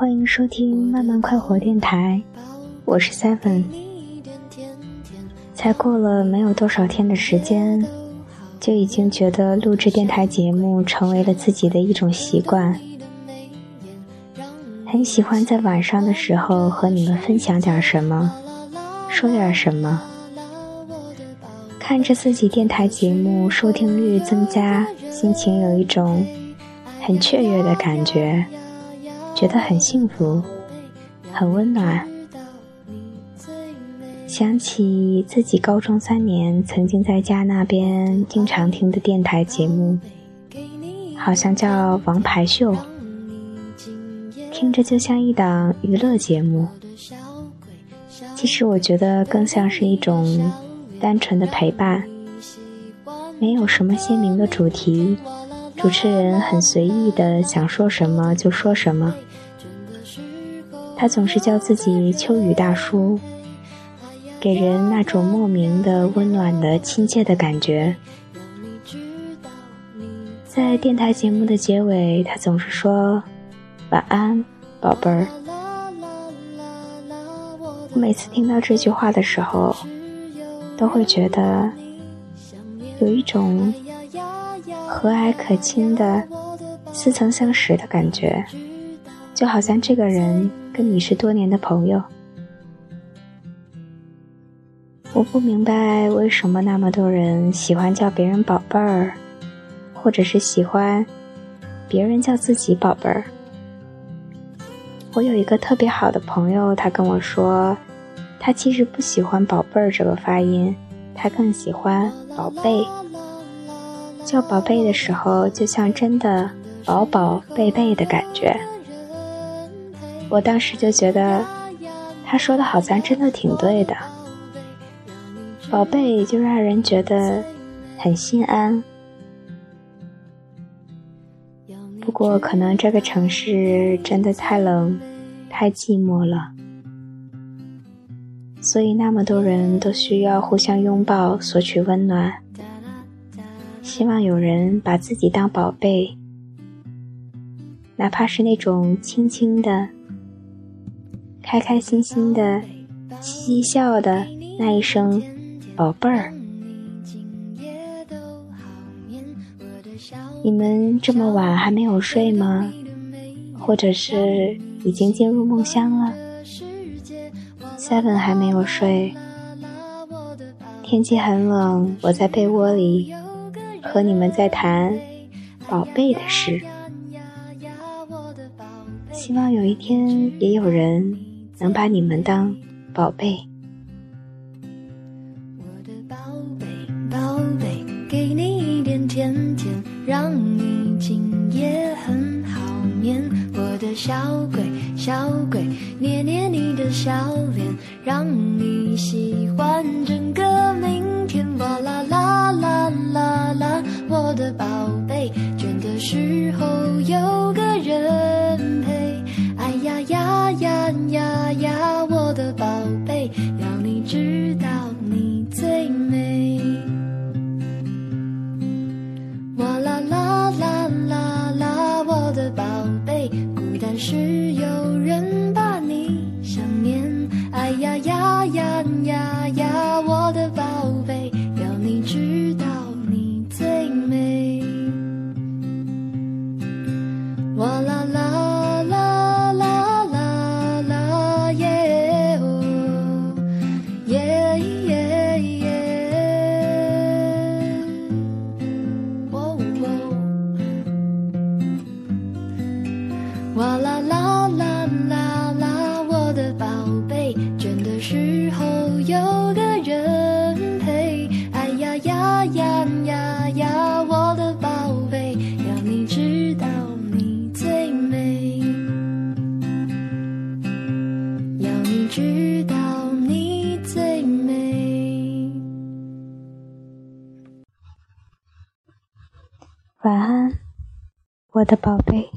欢迎收听慢慢快活电台，我是 Seven。才过了没有多少天的时间，就已经觉得录制电台节目成为了自己的一种习惯。很喜欢在晚上的时候和你们分享点什么，说点什么。看着自己电台节目收听率增加，心情有一种很雀跃的感觉。觉得很幸福，很温暖。想起自己高中三年曾经在家那边经常听的电台节目，好像叫《王牌秀》，听着就像一档娱乐节目。其实我觉得更像是一种单纯的陪伴，没有什么鲜明的主题，主持人很随意的想说什么就说什么。他总是叫自己秋雨大叔，给人那种莫名的温暖的亲切的感觉。在电台节目的结尾，他总是说：“晚安，宝贝儿。”我每次听到这句话的时候，都会觉得有一种和蔼可亲的似曾相识的感觉，就好像这个人。跟你是多年的朋友，我不明白为什么那么多人喜欢叫别人宝贝儿，或者是喜欢别人叫自己宝贝儿。我有一个特别好的朋友，他跟我说，他其实不喜欢宝贝儿这个发音，他更喜欢宝贝。叫宝贝的时候，就像真的宝宝贝贝的感觉。我当时就觉得，他说的好像真的挺对的。宝贝就让人觉得很心安。不过可能这个城市真的太冷，太寂寞了，所以那么多人都需要互相拥抱，索取温暖。希望有人把自己当宝贝，哪怕是那种轻轻的。开开心心的，嬉笑的那一声“宝贝儿”，你们这么晚还没有睡吗？或者是已经进入梦乡了？Seven 还没有睡，天气很冷，我在被窝里和你们在谈宝贝的事，希望有一天也有人。能把你们当宝贝。我的宝贝，宝贝，给你一点甜甜，让你今夜很好眠。我的小鬼，小鬼，捏捏你的小脸，让你喜我哗啦啦晚安，我的宝贝。